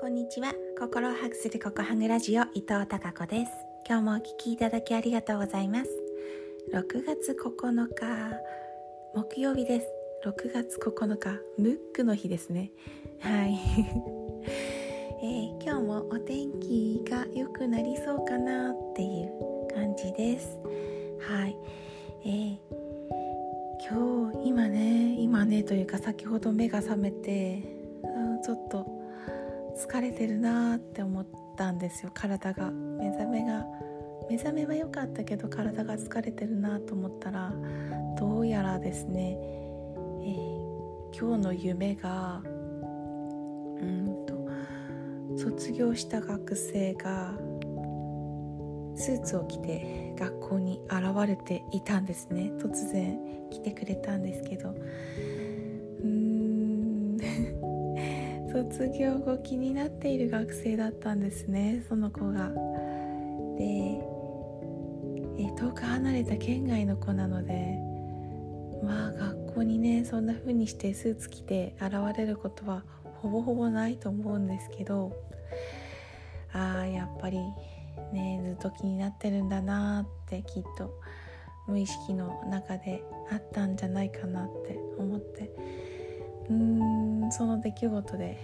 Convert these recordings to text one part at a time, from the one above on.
こんにちは。心をハグするココハグラジオ伊藤孝子です。今日もお聞きいただきありがとうございます。6月9日木曜日です。6月9日ムックの日ですね。はい。えー、今日もお天気が良くなりそうかなっていう感じです。はい、えー、今日今ね今ねというか先ほど目が覚めて、うん、ちょっと疲れてるなって思ったんですよ。体が目覚めが目覚めは良かったけど体が疲れてるなと思ったらどうやらですね、えー、今日の夢がうんと卒業した学生がスーツを着て学校に現れていたんですね。突然来てくれたんですけど卒業後気になっている学生だったんですねその子が。で遠く離れた県外の子なのでまあ学校にねそんな風にしてスーツ着て現れることはほぼほぼないと思うんですけどああやっぱりねずっと気になってるんだなってきっと無意識の中であったんじゃないかなって思ってうーんその出来事で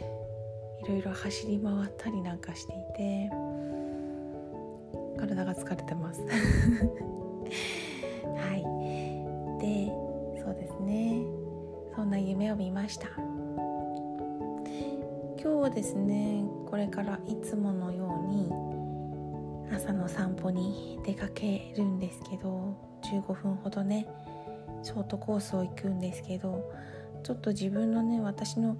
いろいろ走り回ったりなんかしていて体が疲れてます。はい。でそうですね。そんな夢を見ました。今日はですねこれからいつものように朝の散歩に出かけるんですけど15分ほどねショートコースを行くんですけどちょっと自分のね私の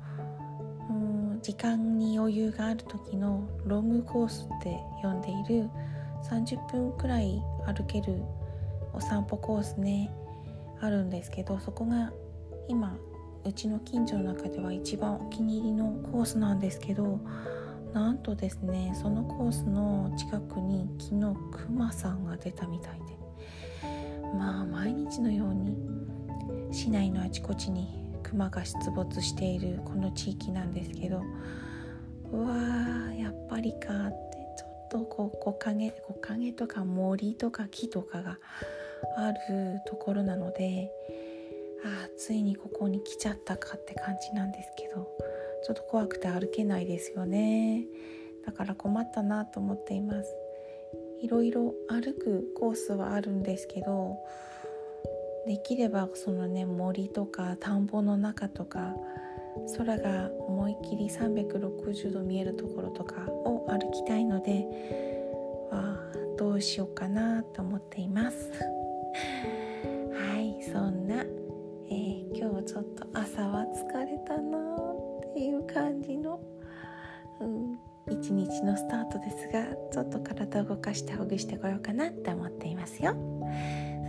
時間に余裕がある時のロングコースって呼んでいる30分くらい歩けるお散歩コースねあるんですけどそこが今うちの近所の中では一番お気に入りのコースなんですけどなんとですねそのコースの近くに昨日クマさんが出たみたいでまあ毎日のように市内のあちこちにクマが出没しているこの地域なんですけどうわーやっぱりかってちょっとこう木陰木陰とか森とか木とかがあるところなのであついにここに来ちゃったかって感じなんですけどちょっと怖くて歩けないですよね。だから困ったなと思っています。いろいろ歩くコースはあるんですけどできればそのね森とか田んぼの中とか空が思いっきり360度見えるところとかを歩きたいのであどうしようかなと思っています。はいそんな、えー、今日ちょっと朝は疲れたなっていう感じの、うん、一日のスタートですがちょっと体を動かしてほぐしてこようかなって思っていますよ。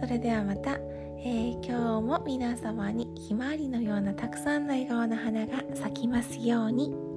それではまた。えー、今日も皆様にひまわりのようなたくさんの笑顔の花が咲きますように。